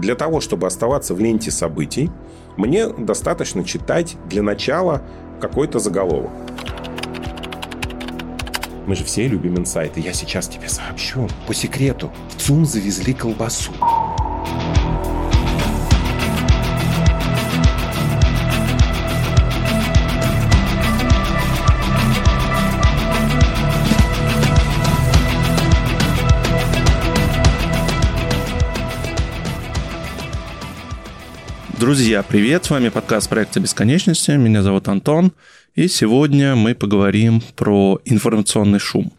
Для того, чтобы оставаться в ленте событий, мне достаточно читать для начала какой-то заголовок. Мы же все любим инсайты. Я сейчас тебе сообщу. По секрету, в ЦУМ завезли колбасу. Друзья, привет! С вами подкаст проекта Бесконечности. Меня зовут Антон. И сегодня мы поговорим про информационный шум.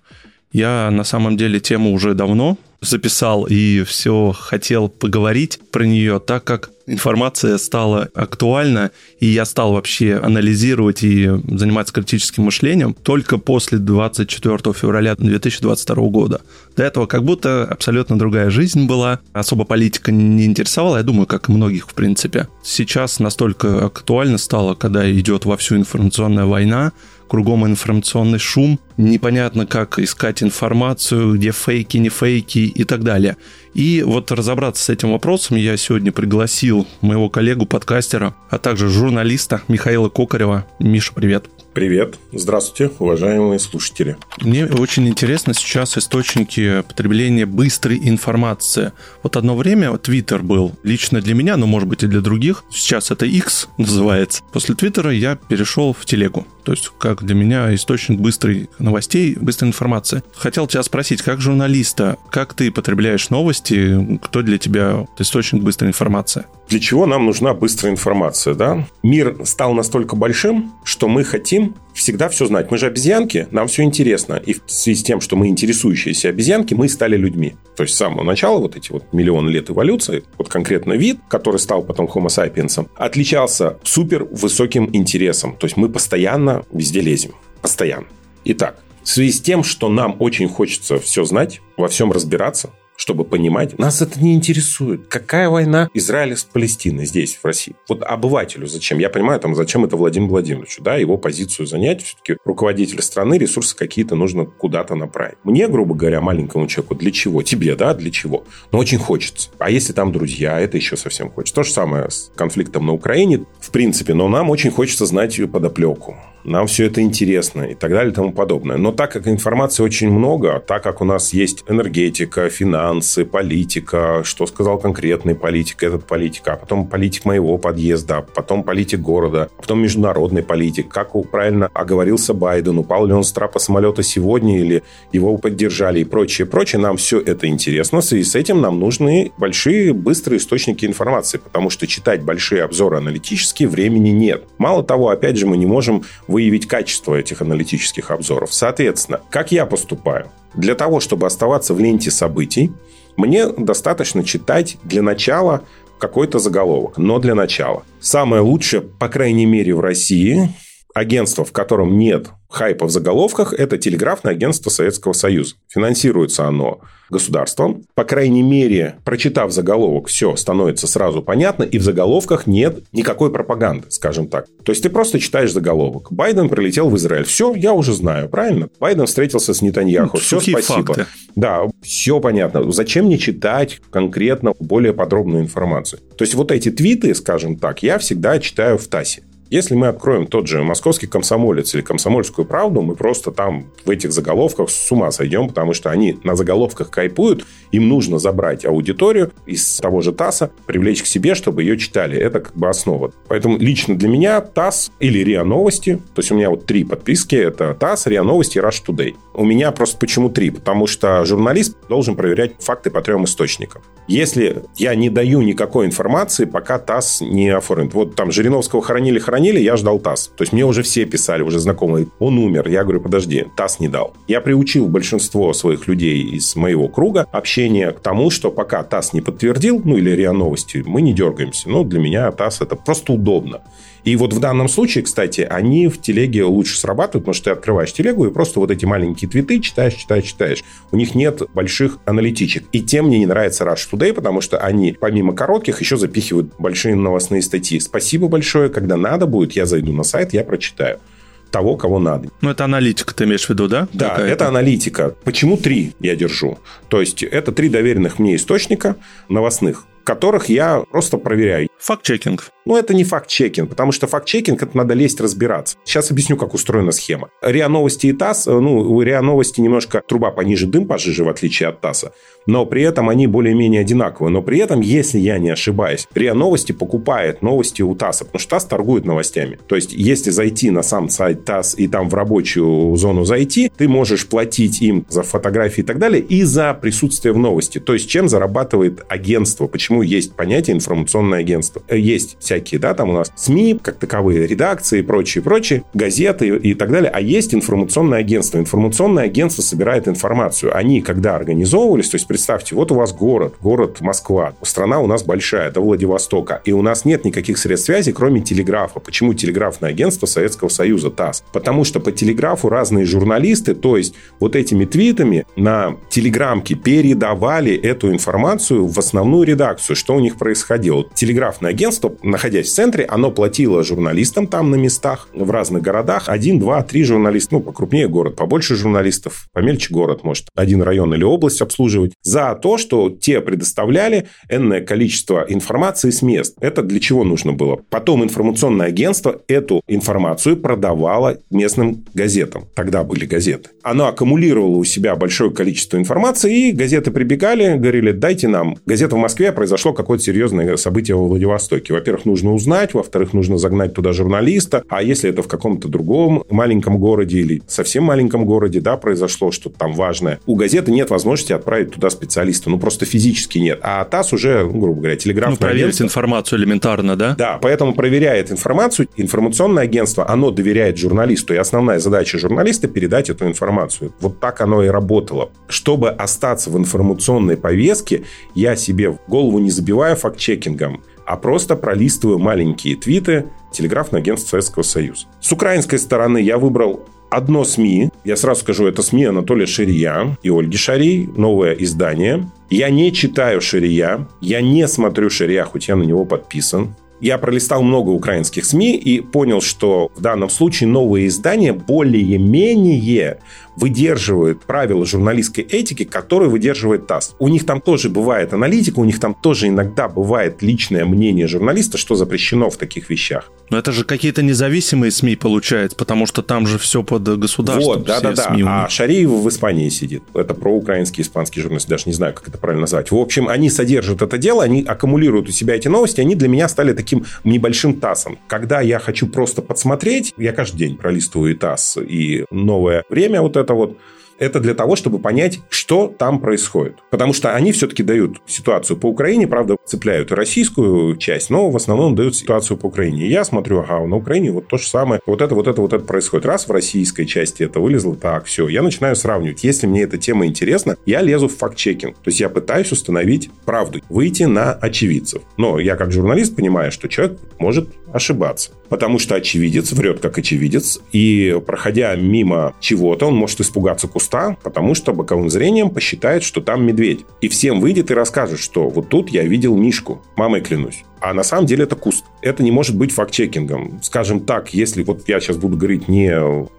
Я на самом деле тему уже давно записал и все хотел поговорить про нее, так как информация стала актуальна, и я стал вообще анализировать и заниматься критическим мышлением только после 24 февраля 2022 года. До этого как будто абсолютно другая жизнь была, особо политика не интересовала, я думаю, как и многих в принципе. Сейчас настолько актуально стало, когда идет вовсю информационная война, кругом информационный шум, непонятно, как искать информацию, где фейки, не фейки и так далее. И вот разобраться с этим вопросом я сегодня пригласил моего коллегу, подкастера, а также журналиста Михаила Кокарева. Миша, привет. Привет. Здравствуйте, уважаемые слушатели. Мне очень интересно сейчас источники потребления быстрой информации. Вот одно время Твиттер был лично для меня, но может быть и для других. Сейчас это X называется. После Твиттера я перешел в телегу. То есть как для меня источник быстрой новостей, быстрой информации. Хотел тебя спросить, как журналиста, как ты потребляешь новости, кто для тебя источник быстрой информации? Для чего нам нужна быстрая информация, да? Мир стал настолько большим, что мы хотим всегда все знать. Мы же обезьянки, нам все интересно. И в связи с тем, что мы интересующиеся обезьянки, мы стали людьми. То есть с самого начала вот эти вот миллионы лет эволюции, вот конкретно вид, который стал потом Homo sapiens, отличался супер высоким интересом. То есть мы постоянно везде лезем. Постоянно. Итак, в связи с тем, что нам очень хочется все знать, во всем разбираться, чтобы понимать. Нас это не интересует. Какая война Израиля с Палестиной здесь, в России? Вот обывателю зачем? Я понимаю, там, зачем это Владимиру Владимировичу, да, его позицию занять. Все-таки руководитель страны, ресурсы какие-то нужно куда-то направить. Мне, грубо говоря, маленькому человеку, для чего? Тебе, да, для чего? Но очень хочется. А если там друзья, это еще совсем хочется. То же самое с конфликтом на Украине, в принципе, но нам очень хочется знать ее подоплеку нам все это интересно и так далее и тому подобное. Но так как информации очень много, так как у нас есть энергетика, финансы, политика, что сказал конкретный политик, этот политик, а потом политик моего подъезда, потом политик города, а потом международный политик, как правильно оговорился Байден, упал ли он с трапа самолета сегодня или его поддержали и прочее, прочее, нам все это интересно. Связи с этим нам нужны большие, быстрые источники информации, потому что читать большие обзоры аналитические времени нет. Мало того, опять же, мы не можем выявить качество этих аналитических обзоров. Соответственно, как я поступаю? Для того, чтобы оставаться в ленте событий, мне достаточно читать для начала какой-то заголовок, но для начала. Самое лучшее, по крайней мере, в России, агентство, в котором нет хайпа в заголовках – это телеграфное агентство Советского Союза. Финансируется оно государством. По крайней мере, прочитав заголовок, все становится сразу понятно, и в заголовках нет никакой пропаганды, скажем так. То есть ты просто читаешь заголовок. Байден прилетел в Израиль. Все, я уже знаю, правильно? Байден встретился с Нетаньяху. Ну, все, спасибо. Факты. Да, все понятно. Зачем мне читать конкретно более подробную информацию? То есть вот эти твиты, скажем так, я всегда читаю в ТАСе. Если мы откроем тот же московский комсомолец или комсомольскую правду, мы просто там в этих заголовках с ума сойдем, потому что они на заголовках кайпуют, им нужно забрать аудиторию из того же ТАССа, привлечь к себе, чтобы ее читали. Это как бы основа. Поэтому лично для меня ТАСС или РИА Новости, то есть у меня вот три подписки, это ТАСС, РИА Новости и Rush Today. У меня просто почему три? Потому что журналист должен проверять факты по трем источникам. Если я не даю никакой информации, пока ТАСС не оформит. Вот там Жириновского хоронили-хоронили, звонили, я ждал ТАСС. То есть мне уже все писали, уже знакомые, он умер. Я говорю, подожди, ТАСС не дал. Я приучил большинство своих людей из моего круга общения к тому, что пока ТАСС не подтвердил, ну или РИА Новости, мы не дергаемся. Ну, для меня ТАСС это просто удобно. И вот в данном случае, кстати, они в телеге лучше срабатывают, потому что ты открываешь телегу и просто вот эти маленькие твиты читаешь, читаешь, читаешь. У них нет больших аналитичек. И тем мне не нравится Rush Today, потому что они, помимо коротких, еще запихивают большие новостные статьи. Спасибо большое. Когда надо будет, я зайду на сайт, я прочитаю того, кого надо. Ну, это аналитика, ты имеешь в виду, да? Да, Какая-то? это аналитика. Почему три я держу? То есть, это три доверенных мне источника новостных которых я просто проверяю. Факт-чекинг. Ну, это не факт-чекинг, потому что факт-чекинг – это надо лезть разбираться. Сейчас объясню, как устроена схема. РИА Новости и ТАСС, э, ну, у РИА Новости немножко труба пониже, дым пожиже, в отличие от ТАССа. Но при этом они более-менее одинаковые. Но при этом, если я не ошибаюсь, РИА Новости покупает новости у ТАССа, потому что ТАСС торгует новостями. То есть, если зайти на сам сайт ТАСС и там в рабочую зону зайти, ты можешь платить им за фотографии и так далее, и за присутствие в новости. То есть, чем зарабатывает агентство? Почему есть понятие информационное агентство? Есть всякие, да, там у нас СМИ, как таковые, редакции и прочее, прочее, газеты и так далее. А есть информационное агентство. Информационное агентство собирает информацию. Они, когда организовывались, то есть представьте, вот у вас город, город Москва, страна у нас большая, до Владивостока, и у нас нет никаких средств связи, кроме телеграфа. Почему телеграфное агентство Советского Союза, ТАСС? Потому что по телеграфу разные журналисты, то есть вот этими твитами на телеграмке передавали эту информацию в основную редакцию, что у них происходило. Телеграфное агентство, находясь в центре, оно платило журналистам там на местах, в разных городах. Один, два, три журналиста. Ну, покрупнее город, побольше журналистов, помельче город, может, один район или область обслуживать. За то, что те предоставляли энное количество информации с мест. Это для чего нужно было? Потом информационное агентство эту информацию продавало местным газетам. Тогда были газеты. Оно аккумулировало у себя большое количество информации, и газеты прибегали, говорили, дайте нам. Газета в Москве произошло какое-то серьезное событие во Владивостоке. Во-первых, нужно узнать, во-вторых, нужно загнать туда журналиста. А если это в каком-то другом маленьком городе или совсем маленьком городе, да, произошло что-то там важное, у газеты нет возможности отправить туда специалиста. Ну, просто физически нет. А ТАСС уже, ну, грубо говоря, телеграфное Ну, проверить агентство. информацию элементарно, да? Да, поэтому проверяет информацию. Информационное агентство, оно доверяет журналисту. И основная задача журналиста – передать эту информацию. Вот так оно и работало. Чтобы остаться в информационной повестке, я себе в голову не забиваю факт-чекингом а просто пролистываю маленькие твиты телеграфного агентства Советского Союза. С украинской стороны я выбрал одно СМИ. Я сразу скажу, это СМИ Анатолия Ширия и Ольги Шарий. Новое издание. Я не читаю Ширия. Я не смотрю Ширия, хоть я на него подписан. Я пролистал много украинских СМИ и понял, что в данном случае новые издания более-менее выдерживают правила журналистской этики, которые выдерживает ТАСС. У них там тоже бывает аналитика, у них там тоже иногда бывает личное мнение журналиста, что запрещено в таких вещах. Но это же какие-то независимые СМИ получается, потому что там же все под государством. Вот, да-да-да. А Шариев в Испании сидит. Это проукраинский испанский журналист, даже не знаю, как это правильно назвать. В общем, они содержат это дело, они аккумулируют у себя эти новости, они для меня стали таким небольшим ТАССом. Когда я хочу просто подсмотреть, я каждый день пролистываю и ТАСС, и новое время вот это вот, это для того, чтобы понять, что там происходит. Потому что они все-таки дают ситуацию по Украине, правда, цепляют и российскую часть, но в основном дают ситуацию по Украине. Я смотрю, ага, на Украине вот то же самое, вот это, вот это, вот это происходит. Раз в российской части это вылезло, так, все. Я начинаю сравнивать. Если мне эта тема интересна, я лезу в факт-чекинг. То есть, я пытаюсь установить правду, выйти на очевидцев. Но я как журналист понимаю, что человек может ошибаться. Потому что очевидец врет как очевидец, и проходя мимо чего-то, он может испугаться куста, потому что боковым зрением посчитает, что там медведь. И всем выйдет и расскажет, что вот тут я видел Мишку, мамой клянусь. А на самом деле это куст. Это не может быть факт-чекингом. Скажем так, если вот я сейчас буду говорить не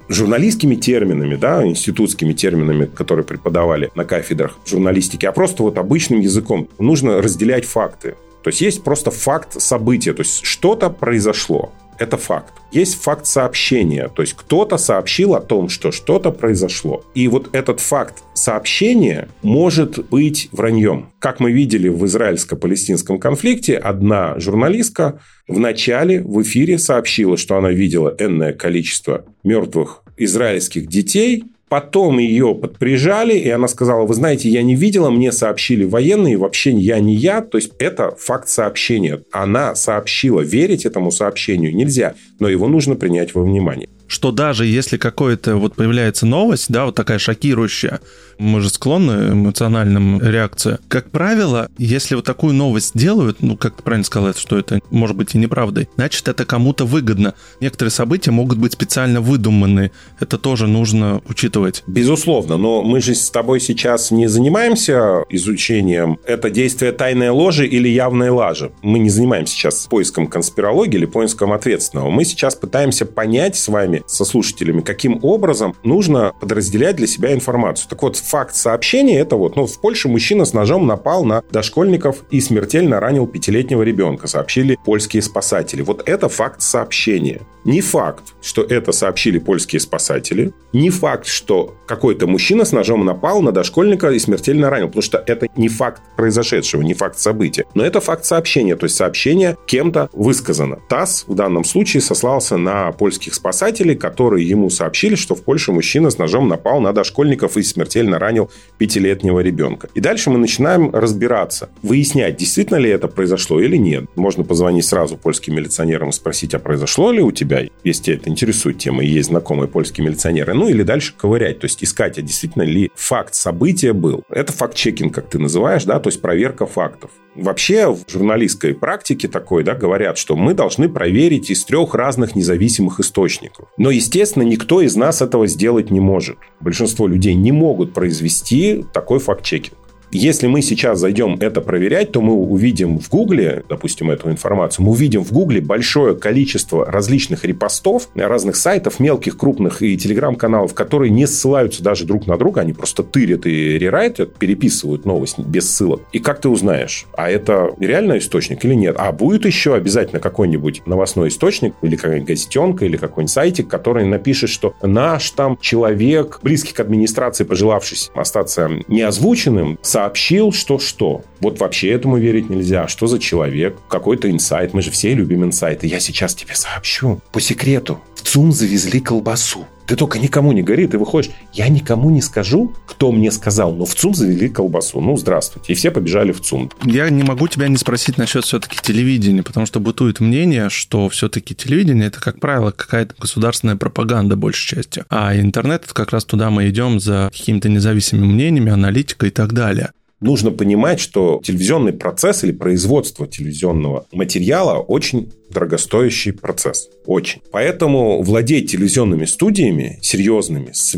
журналистскими терминами, да, институтскими терминами, которые преподавали на кафедрах журналистики, а просто вот обычным языком, нужно разделять факты. То есть есть просто факт события, то есть что-то произошло. Это факт. Есть факт сообщения, то есть кто-то сообщил о том, что что-то произошло. И вот этот факт сообщения может быть враньем. Как мы видели в израильско-палестинском конфликте, одна журналистка в начале в эфире сообщила, что она видела энное количество мертвых израильских детей, Потом ее подприжали, и она сказала, вы знаете, я не видела, мне сообщили военные, вообще я не я. То есть, это факт сообщения. Она сообщила, верить этому сообщению нельзя, но его нужно принять во внимание что даже если какое-то вот появляется новость, да, вот такая шокирующая, мы же склонны эмоциональным реакциям. Как правило, если вот такую новость делают, ну, как ты правильно сказал, что это может быть и неправдой, значит, это кому-то выгодно. Некоторые события могут быть специально выдуманы. Это тоже нужно учитывать. Безусловно, но мы же с тобой сейчас не занимаемся изучением, это действие тайной ложи или явной лажи. Мы не занимаемся сейчас поиском конспирологии или поиском ответственного. Мы сейчас пытаемся понять с вами, со слушателями, каким образом нужно подразделять для себя информацию. Так вот, факт сообщения это вот, ну, в Польше мужчина с ножом напал на дошкольников и смертельно ранил пятилетнего ребенка, сообщили польские спасатели. Вот это факт сообщения. Не факт, что это сообщили польские спасатели. Не факт, что какой-то мужчина с ножом напал на дошкольника и смертельно ранил. Потому что это не факт произошедшего, не факт события. Но это факт сообщения. То есть сообщение кем-то высказано. ТАСС в данном случае сослался на польских спасателей, которые ему сообщили, что в Польше мужчина с ножом напал на дошкольников и смертельно ранил пятилетнего ребенка. И дальше мы начинаем разбираться, выяснять, действительно ли это произошло или нет. Можно позвонить сразу польским милиционерам и спросить, а произошло ли у тебя тебя, если тебя это интересует тема, и есть знакомые польские милиционеры, ну или дальше ковырять, то есть искать, а действительно ли факт события был. Это факт-чекинг, как ты называешь, да, то есть проверка фактов. Вообще в журналистской практике такой, да, говорят, что мы должны проверить из трех разных независимых источников. Но, естественно, никто из нас этого сделать не может. Большинство людей не могут произвести такой факт-чекинг. Если мы сейчас зайдем это проверять, то мы увидим в Гугле, допустим, эту информацию, мы увидим в Гугле большое количество различных репостов разных сайтов, мелких, крупных и телеграм-каналов, которые не ссылаются даже друг на друга, они просто тырят и рерайтят, переписывают новость без ссылок. И как ты узнаешь, а это реальный источник или нет? А будет еще обязательно какой-нибудь новостной источник или какая-нибудь газетенка или какой-нибудь сайтик, который напишет, что наш там человек, близкий к администрации, пожелавшись остаться неозвученным, со сообщил, что что. Вот вообще этому верить нельзя. Что за человек? Какой-то инсайт. Мы же все любим инсайты. Я сейчас тебе сообщу. По секрету. В ЦУМ завезли колбасу. Ты только никому не гори, ты выходишь. Я никому не скажу, кто мне сказал, но в ЦУМ завели колбасу. Ну, здравствуйте. И все побежали в ЦУМ. Я не могу тебя не спросить насчет все-таки телевидения, потому что бытует мнение, что все-таки телевидение это, как правило, какая-то государственная пропаганда большей частью. А интернет, это как раз туда мы идем за какими-то независимыми мнениями, аналитикой и так далее нужно понимать, что телевизионный процесс или производство телевизионного материала очень дорогостоящий процесс. Очень. Поэтому владеть телевизионными студиями, серьезными, с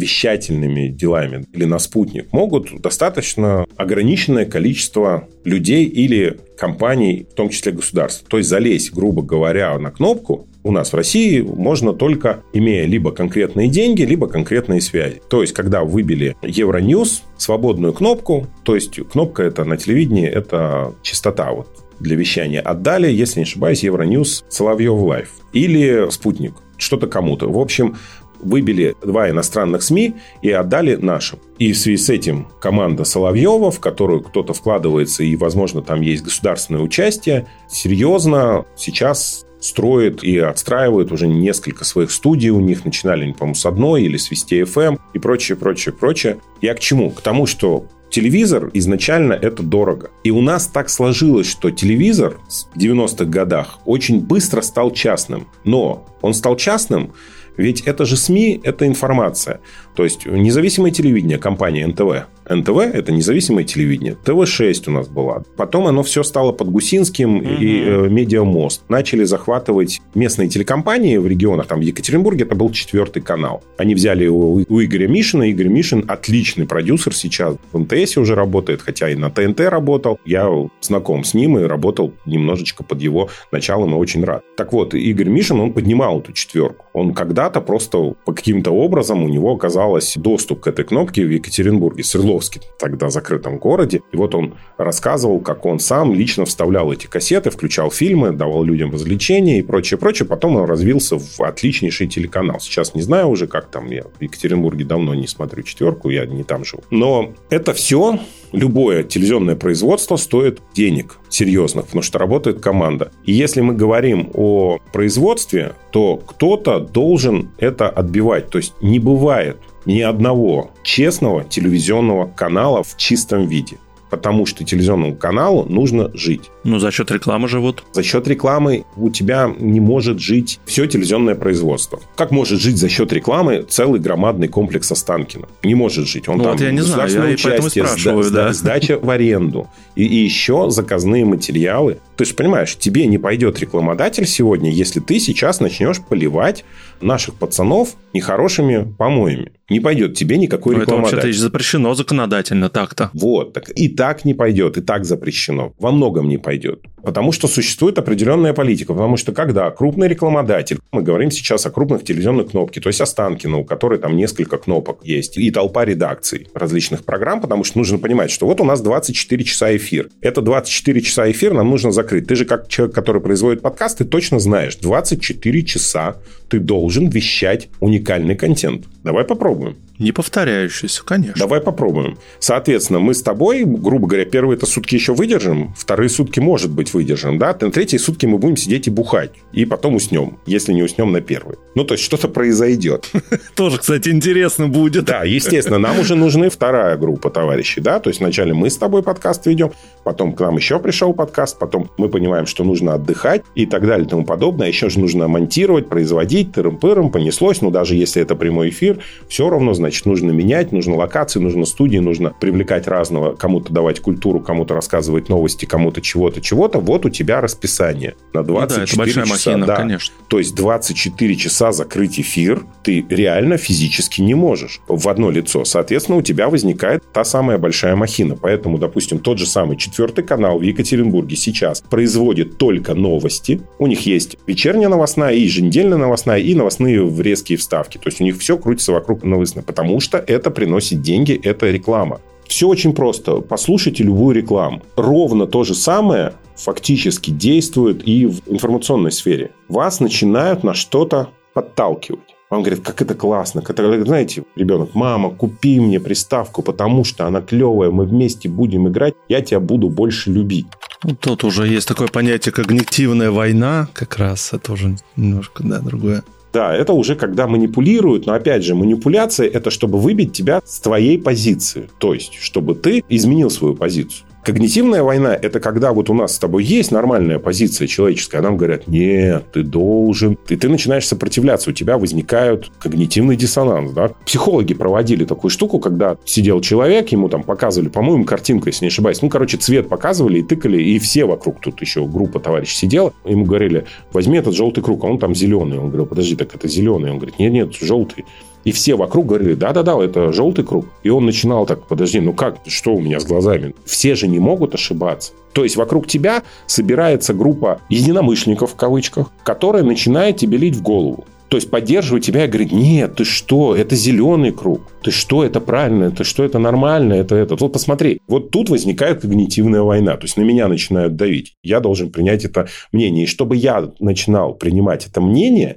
делами или на спутник могут достаточно ограниченное количество людей или компаний, в том числе государств. То есть залезть, грубо говоря, на кнопку у нас в России можно только имея либо конкретные деньги, либо конкретные связи. То есть, когда выбили Euronews, свободную кнопку, то есть кнопка это на телевидении, это частота вот для вещания отдали, если не ошибаюсь, Euronews Соловьев Live или Спутник, что-то кому-то. В общем, выбили два иностранных СМИ и отдали нашим. И в связи с этим команда Соловьева, в которую кто-то вкладывается, и, возможно, там есть государственное участие, серьезно сейчас строит и отстраивает уже несколько своих студий. У них начинали, по-моему, с одной или с Вести FM и прочее, прочее, прочее. Я к чему? К тому, что телевизор изначально это дорого. И у нас так сложилось, что телевизор в 90-х годах очень быстро стал частным. Но он стал частным, ведь это же СМИ, это информация. То есть независимое телевидение компания НТВ. НТВ – это независимое телевидение. ТВ-6 у нас была. Потом оно все стало под Гусинским угу. и э, Медиамост. Начали захватывать местные телекомпании в регионах. Там в Екатеринбурге это был четвертый канал. Они взяли у, у Игоря Мишина. Игорь Мишин отличный продюсер сейчас. В МТС уже работает, хотя и на ТНТ работал. Я знаком с ним и работал немножечко под его началом и очень рад. Так вот, Игорь Мишин, он поднимал эту четверку. Он когда-то просто по каким-то образом у него оказалось доступ к этой кнопке в Екатеринбурге. Свердлов Свердловске, тогда закрытом городе. И вот он рассказывал, как он сам лично вставлял эти кассеты, включал фильмы, давал людям развлечения и прочее, прочее. Потом он развился в отличнейший телеканал. Сейчас не знаю уже, как там. Я в Екатеринбурге давно не смотрю четверку, я не там живу. Но это все любое телевизионное производство стоит денег серьезных, потому что работает команда. И если мы говорим о производстве, то кто-то должен это отбивать. То есть не бывает ни одного честного телевизионного канала в чистом виде. Потому что телевизионному каналу нужно жить. Ну, за счет рекламы живут. За счет рекламы у тебя не может жить все телевизионное производство. Как может жить за счет рекламы целый громадный комплекс Останкина? Не может жить. Он ну, там вот я не знаю, я участие, спрашиваю, сда- да. сдача в аренду. И, и еще заказные материалы Ты же понимаешь, тебе не пойдет рекламодатель сегодня, если ты сейчас начнешь поливать наших пацанов нехорошими помоями. Не пойдет тебе никакой Но рекламодатель. Это вообще-то запрещено законодательно так-то. Вот. Так и так не пойдет, и так запрещено. Во многом не пойдет. Потому что существует определенная политика. Потому что когда крупный рекламодатель, мы говорим сейчас о крупных телевизионных кнопках, то есть Останкино, у которой там несколько кнопок есть, и толпа редакций различных программ, потому что нужно понимать, что вот у нас 24 часа эфир. Это 24 часа эфир нам нужно закрыть. Ты же как человек, который производит подкаст, ты точно знаешь, 24 часа ты должен вещать уникальный контент. Давай попробуем. Не повторяющийся, конечно. Давай попробуем. Соответственно, мы с тобой, грубо говоря, первые это сутки еще выдержим, вторые сутки, может быть, выдержим, да? На третьи сутки мы будем сидеть и бухать. И потом уснем, если не уснем на первый. Ну, то есть, что-то произойдет. Тоже, кстати, интересно будет. Да, естественно, нам уже нужны вторая группа товарищей, да? То есть, вначале мы с тобой подкаст ведем, потом к нам еще пришел подкаст, потом мы понимаем, что нужно отдыхать и так далее и тому подобное. Еще же нужно монтировать, производить, тырым-пырым, понеслось. Но даже если это прямой эфир, все равно, значит, нужно менять, нужно локации, нужно студии, нужно привлекать разного, кому-то давать культуру, кому-то рассказывать новости, кому-то чего-то, чего-то. Вот у тебя расписание на 24 ну да, это часа. Махина, да. конечно. То есть 24 часа закрыть эфир ты реально физически не можешь в одно лицо. Соответственно, у тебя возникает та самая большая махина. Поэтому, допустим, тот же самый четвертый канал в Екатеринбурге сейчас производит только новости. У них есть вечерняя новостная, и еженедельная новостная, и новостные резкие вставки. То есть у них все крутится вокруг новостной, потому что это приносит деньги, это реклама. Все очень просто. Послушайте любую рекламу. Ровно то же самое фактически действует и в информационной сфере. Вас начинают на что-то подталкивать. Он говорит, как это классно. Это, знаете, ребенок, мама, купи мне приставку, потому что она клевая, мы вместе будем играть, я тебя буду больше любить. Ну, тут уже есть такое понятие когнитивная война, как раз это уже немножко, да, другое. Да, это уже когда манипулируют, но опять же, манипуляция это чтобы выбить тебя с твоей позиции. То есть, чтобы ты изменил свою позицию. Когнитивная война – это когда вот у нас с тобой есть нормальная позиция человеческая, а нам говорят, нет, ты должен. И ты начинаешь сопротивляться, у тебя возникает когнитивный диссонанс. Да? Психологи проводили такую штуку, когда сидел человек, ему там показывали, по-моему, картинку, если не ошибаюсь. Ну, короче, цвет показывали и тыкали, и все вокруг, тут еще группа товарищей сидела, ему говорили, возьми этот желтый круг, а он там зеленый. Он говорил, подожди, так это зеленый. Он говорит, нет, нет, желтый. И все вокруг говорили, да-да-да, это желтый круг. И он начинал так, подожди, ну как, что у меня с глазами? Все же не могут ошибаться. То есть вокруг тебя собирается группа единомышленников, в кавычках, которая начинает тебе лить в голову. То есть поддерживать тебя и говорить, нет, ты что, это зеленый круг, ты что, это правильно, ты что, это нормально, это это. Вот посмотри, вот тут возникает когнитивная война, то есть на меня начинают давить. Я должен принять это мнение. И чтобы я начинал принимать это мнение,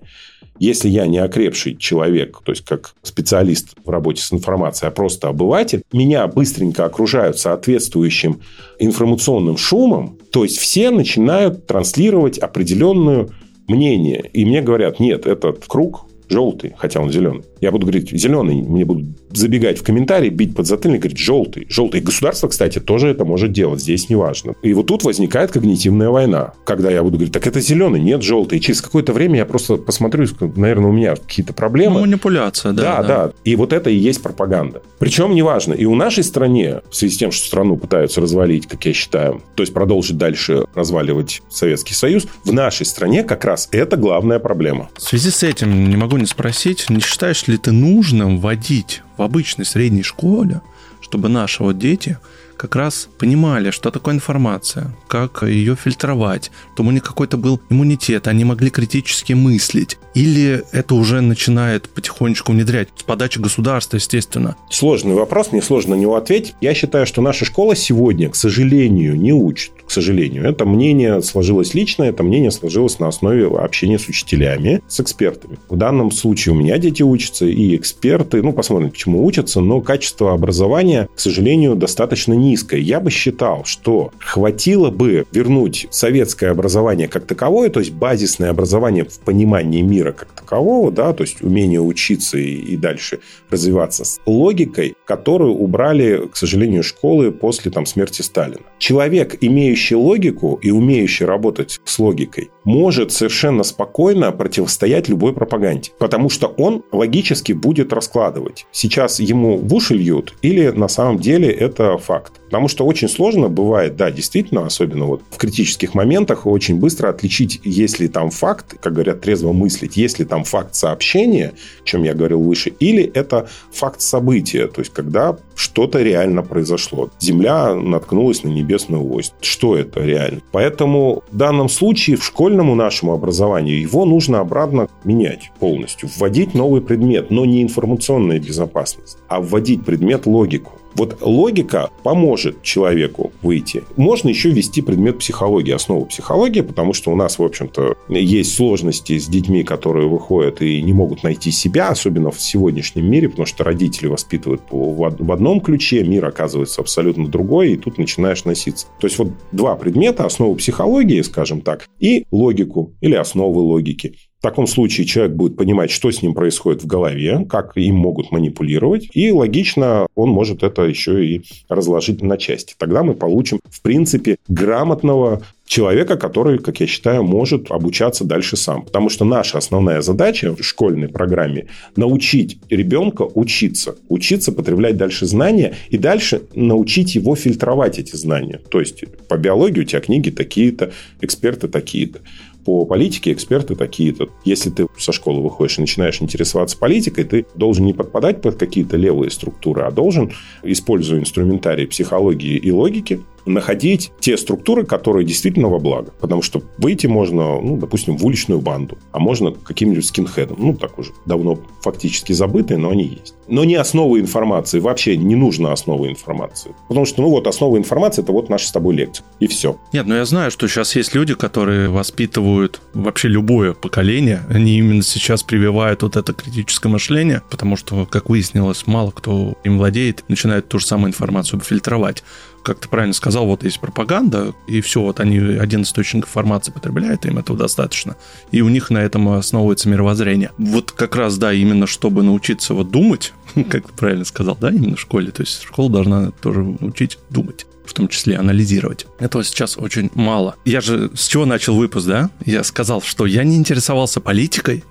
если я не окрепший человек, то есть как специалист в работе с информацией, а просто обыватель, меня быстренько окружают соответствующим информационным шумом, то есть все начинают транслировать определенное мнение. И мне говорят, нет, этот круг желтый, хотя он зеленый. Я буду говорить зеленый, мне будут забегать в комментарии, бить под затыльник, говорить желтый. Желтый. И государство, кстати, тоже это может делать. Здесь неважно. И вот тут возникает когнитивная война. Когда я буду говорить, так это зеленый, нет желтый. И через какое-то время я просто посмотрю, наверное, у меня какие-то проблемы. Ну, манипуляция, да, да. Да, да. И вот это и есть пропаганда. Причем неважно. И у нашей стране, в связи с тем, что страну пытаются развалить, как я считаю, то есть продолжить дальше разваливать Советский Союз, в нашей стране как раз это главная проблема. В связи с этим не могу не спросить, не считаешь ли ты нужным вводить в обычной средней школе, чтобы наши вот дети как раз понимали, что такое информация, как ее фильтровать, чтобы у них какой-то был иммунитет, они могли критически мыслить. Или это уже начинает потихонечку внедрять с подачи государства, естественно? Сложный вопрос, мне сложно на него ответить. Я считаю, что наша школа сегодня, к сожалению, не учит. К сожалению. Это мнение сложилось лично, это мнение сложилось на основе общения с учителями, с экспертами. В данном случае у меня дети учатся, и эксперты, ну, посмотрим, почему учатся, но качество образования, к сожалению, достаточно низкое. Я бы считал, что хватило бы вернуть советское образование как таковое, то есть базисное образование в понимании мира как такового, да, то есть умение учиться и, и дальше развиваться с логикой, которую убрали, к сожалению, школы после там, смерти Сталина. Человек, имеющий логику и умеющий работать с логикой, может совершенно спокойно противостоять любой пропаганде, потому что он логически будет раскладывать. Сейчас ему в уши льют или на самом деле это факт. Потому что очень сложно бывает, да, действительно, особенно вот в критических моментах, очень быстро отличить, если там факт, как говорят, трезво мыслить, если там факт сообщения, о чем я говорил выше, или это факт события, то есть когда что-то реально произошло. Земля наткнулась на небесную ось. Что это реально? Поэтому в данном случае в школьному нашему образованию его нужно обратно менять полностью, вводить новый предмет, но не информационная безопасность, а вводить предмет логику. Вот логика поможет человеку выйти. Можно еще ввести предмет психологии, основу психологии, потому что у нас, в общем-то, есть сложности с детьми, которые выходят и не могут найти себя, особенно в сегодняшнем мире, потому что родители воспитывают в одном ключе, мир оказывается абсолютно другой, и тут начинаешь носиться. То есть вот два предмета, основу психологии, скажем так, и логику или основы логики. В таком случае человек будет понимать, что с ним происходит в голове, как им могут манипулировать, и логично он может это еще и разложить на части. Тогда мы получим, в принципе, грамотного человека, который, как я считаю, может обучаться дальше сам. Потому что наша основная задача в школьной программе – научить ребенка учиться. Учиться потреблять дальше знания и дальше научить его фильтровать эти знания. То есть, по биологии у тебя книги такие-то, эксперты такие-то по политике эксперты такие-то. Если ты со школы выходишь и начинаешь интересоваться политикой, ты должен не подпадать под какие-то левые структуры, а должен, используя инструментарий психологии и логики, находить те структуры, которые действительно во благо. Потому что выйти можно, ну, допустим, в уличную банду, а можно каким-нибудь скинхедом. Ну, так уже давно фактически забытые, но они есть. Но не основы информации. Вообще не нужна основа информации. Потому что, ну, вот основа информации – это вот наша с тобой лекция. И все. Нет, ну я знаю, что сейчас есть люди, которые воспитывают вообще любое поколение. Они именно сейчас прививают вот это критическое мышление, потому что, как выяснилось, мало кто им владеет, начинает ту же самую информацию фильтровать как ты правильно сказал, вот есть пропаганда, и все, вот они один источник информации потребляют, им этого достаточно. И у них на этом основывается мировоззрение. Вот как раз, да, именно чтобы научиться вот думать, как ты правильно сказал, да, именно в школе. То есть школа должна тоже учить думать в том числе анализировать. Этого сейчас очень мало. Я же с чего начал выпуск, да? Я сказал, что я не интересовался политикой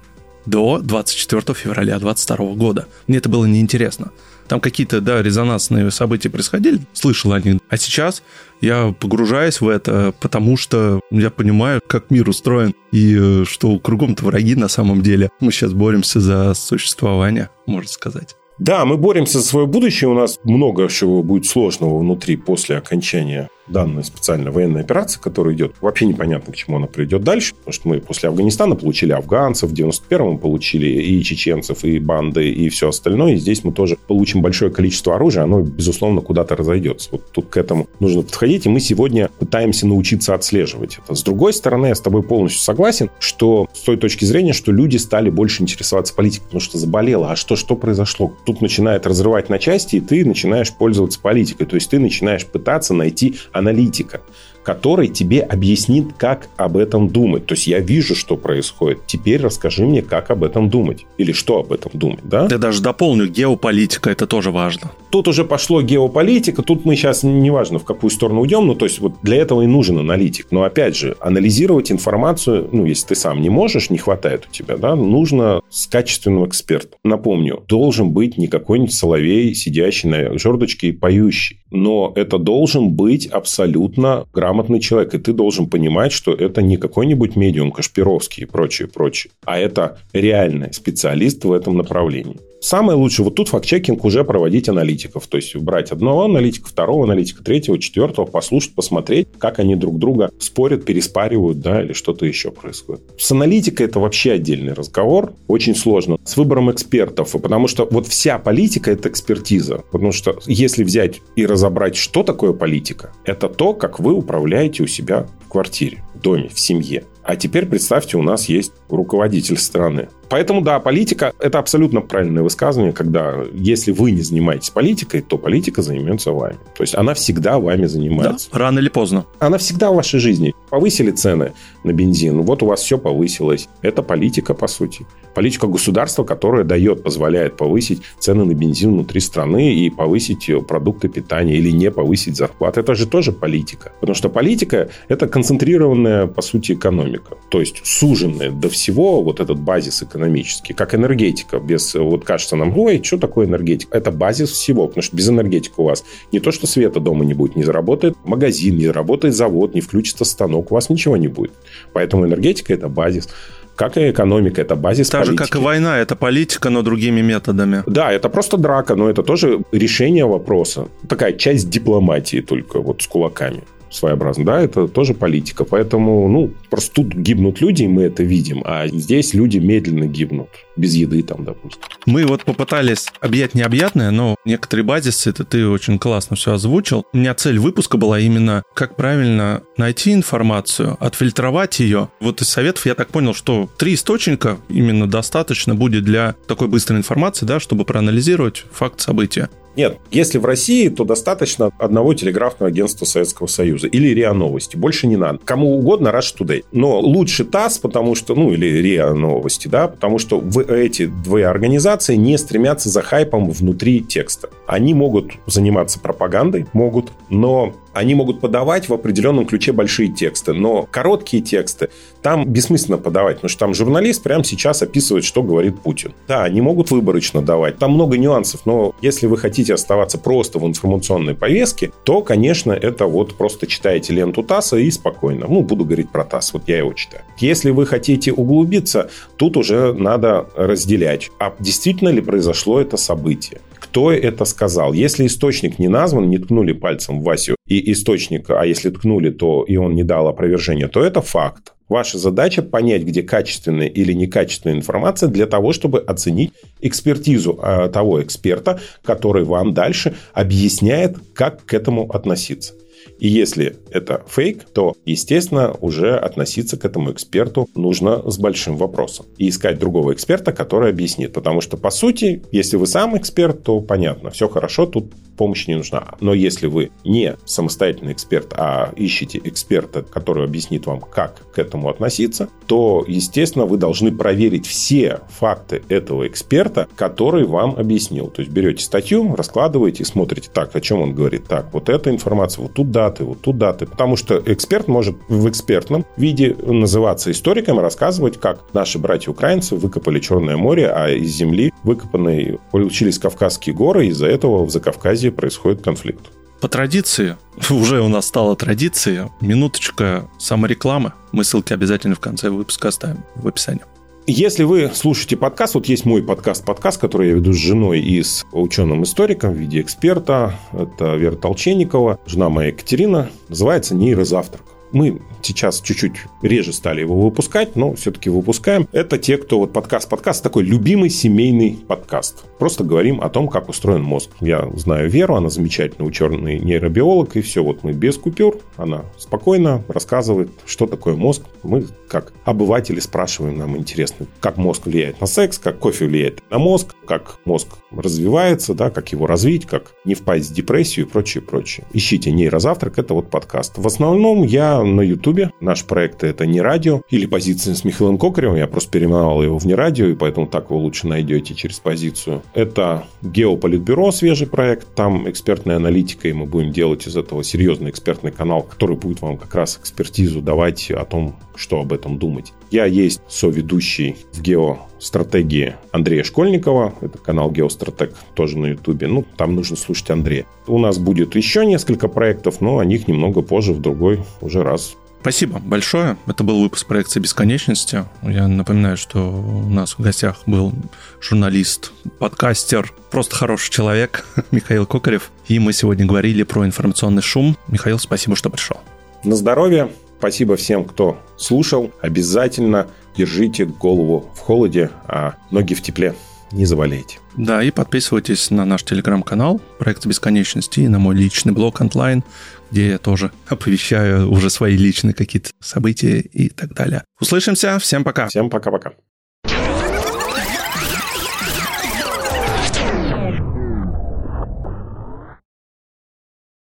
до 24 февраля 2022 года. Мне это было неинтересно. Там какие-то, да, резонансные события происходили, слышал о них. А сейчас я погружаюсь в это, потому что я понимаю, как мир устроен, и э, что кругом-то враги на самом деле. Мы сейчас боремся за существование, можно сказать. Да, мы боремся за свое будущее. У нас много чего будет сложного внутри после окончания данная специальная военная операция, которая идет, вообще непонятно, к чему она придет дальше, потому что мы после Афганистана получили афганцев, в 91-м получили и чеченцев, и банды, и все остальное, и здесь мы тоже получим большое количество оружия, оно, безусловно, куда-то разойдется. Вот тут к этому нужно подходить, и мы сегодня пытаемся научиться отслеживать это. С другой стороны, я с тобой полностью согласен, что с той точки зрения, что люди стали больше интересоваться политикой, потому что заболело, а что, что произошло? Тут начинает разрывать на части, и ты начинаешь пользоваться политикой, то есть ты начинаешь пытаться найти аналитика который тебе объяснит, как об этом думать. То есть я вижу, что происходит. Теперь расскажи мне, как об этом думать. Или что об этом думать, да? Ты даже дополню, геополитика, это тоже важно. Тут уже пошло геополитика, тут мы сейчас, неважно, в какую сторону уйдем, ну, то есть вот для этого и нужен аналитик. Но опять же, анализировать информацию, ну, если ты сам не можешь, не хватает у тебя, да, нужно с качественным экспертом. Напомню, должен быть не какой-нибудь соловей, сидящий на жердочке и поющий. Но это должен быть абсолютно грамотный грамотный человек, и ты должен понимать, что это не какой-нибудь медиум Кашпировский и прочее, прочее, а это реальный специалист в этом направлении. Самое лучшее, вот тут факт-чекинг уже проводить аналитиков. То есть брать одного аналитика, второго аналитика, третьего, четвертого, послушать, посмотреть, как они друг друга спорят, переспаривают, да, или что-то еще происходит. С аналитикой это вообще отдельный разговор. Очень сложно. С выбором экспертов, потому что вот вся политика – это экспертиза. Потому что если взять и разобрать, что такое политика, это то, как вы управляете у себя в квартире, в доме, в семье. А теперь представьте, у нас есть руководитель страны. Поэтому, да, политика – это абсолютно правильное высказывание, когда если вы не занимаетесь политикой, то политика займется вами. То есть она всегда вами занимается. Да, рано или поздно. Она всегда в вашей жизни. Повысили цены на бензин, вот у вас все повысилось. Это политика, по сути. Политика государства, которая дает, позволяет повысить цены на бензин внутри страны и повысить продукты питания или не повысить зарплаты. Это же тоже политика. Потому что политика – это концентрированная, по сути, экономика экономика. То есть суженная до всего вот этот базис экономический, как энергетика. Без, вот кажется нам, ой, что такое энергетика? Это базис всего, потому что без энергетики у вас не то, что света дома не будет, не заработает магазин, не заработает завод, не включится станок, у вас ничего не будет. Поэтому энергетика – это базис как и экономика, это базис Так политики. же, как и война, это политика, но другими методами. Да, это просто драка, но это тоже решение вопроса. Такая часть дипломатии только вот с кулаками своеобразно, да, это тоже политика. Поэтому, ну, просто тут гибнут люди, и мы это видим, а здесь люди медленно гибнут, без еды там, допустим. Мы вот попытались объять необъятное, но некоторые базисы, это ты очень классно все озвучил. У меня цель выпуска была именно, как правильно найти информацию, отфильтровать ее. Вот из советов я так понял, что три источника именно достаточно будет для такой быстрой информации, да, чтобы проанализировать факт события. Нет, если в России, то достаточно одного телеграфного агентства Советского Союза или РИА Новости. Больше не надо. Кому угодно Rush Today. Но лучше ТАСС, потому что, ну, или РИА Новости, да, потому что в эти две организации не стремятся за хайпом внутри текста. Они могут заниматься пропагандой, могут, но они могут подавать в определенном ключе большие тексты, но короткие тексты там бессмысленно подавать, потому что там журналист прямо сейчас описывает, что говорит Путин. Да, они могут выборочно давать, там много нюансов, но если вы хотите оставаться просто в информационной повестке, то, конечно, это вот просто читаете ленту ТАССа и спокойно. Ну, буду говорить про ТАСС, вот я его читаю. Если вы хотите углубиться, тут уже надо разделять, а действительно ли произошло это событие кто это сказал. Если источник не назван, не ткнули пальцем в Васю и источник, а если ткнули, то и он не дал опровержения, то это факт. Ваша задача понять, где качественная или некачественная информация для того, чтобы оценить экспертизу а, того эксперта, который вам дальше объясняет, как к этому относиться. И если это фейк, то, естественно, уже относиться к этому эксперту нужно с большим вопросом. И искать другого эксперта, который объяснит. Потому что, по сути, если вы сам эксперт, то понятно, все хорошо, тут помощь не нужна. Но если вы не самостоятельный эксперт, а ищете эксперта, который объяснит вам, как к этому относиться, то, естественно, вы должны проверить все факты этого эксперта, который вам объяснил. То есть берете статью, раскладываете, смотрите, так, о чем он говорит. Так, вот эта информация, вот тут даты, вот тут даты. Потому что эксперт может в экспертном виде называться историком и рассказывать, как наши братья-украинцы выкопали Черное море, а из земли выкопанной получились Кавказские горы, и из-за этого в Закавказье происходит конфликт. По традиции, уже у нас стала традиция, минуточка саморекламы. Мы ссылки обязательно в конце выпуска оставим в описании. Если вы слушаете подкаст, вот есть мой подкаст-подкаст, который я веду с женой и с ученым-историком в виде эксперта. Это Вера Толченникова, жена моя Екатерина. Называется «Нейрозавтрак». Мы сейчас чуть-чуть реже стали его выпускать, но все-таки выпускаем. Это те, кто вот подкаст. Подкаст такой любимый семейный подкаст. Просто говорим о том, как устроен мозг. Я знаю Веру, она замечательный ученый нейробиолог, и все, вот мы без купюр, она спокойно рассказывает, что такое мозг. Мы, как обыватели, спрашиваем, нам интересно, как мозг влияет на секс, как кофе влияет на мозг, как мозг развивается, да, как его развить, как не впасть в депрессию и прочее, прочее. Ищите нейрозавтрак, это вот подкаст. В основном я на Ютубе. Наш проект это не радио или позиция с Михаилом Кокаревым. Я просто переименовал его в не радио, и поэтому так вы лучше найдете через позицию. Это Геополитбюро, свежий проект. Там экспертная аналитика, и мы будем делать из этого серьезный экспертный канал, который будет вам как раз экспертизу давать о том, что об этом думать. Я есть соведущий в геостратегии Андрея Школьникова. Это канал Геостратег, тоже на Ютубе. Ну, там нужно слушать Андрея. У нас будет еще несколько проектов, но о них немного позже, в другой уже раз. Спасибо большое. Это был выпуск проекции бесконечности. Я напоминаю, что у нас в гостях был журналист, подкастер, просто хороший человек Михаил Кокарев. И мы сегодня говорили про информационный шум. Михаил, спасибо, что пришел. На здоровье. Спасибо всем, кто слушал. Обязательно держите голову в холоде, а ноги в тепле. Не заболейте. Да, и подписывайтесь на наш телеграм-канал «Проект бесконечности» и на мой личный блог онлайн, где я тоже оповещаю уже свои личные какие-то события и так далее. Услышимся. Всем пока. Всем пока-пока.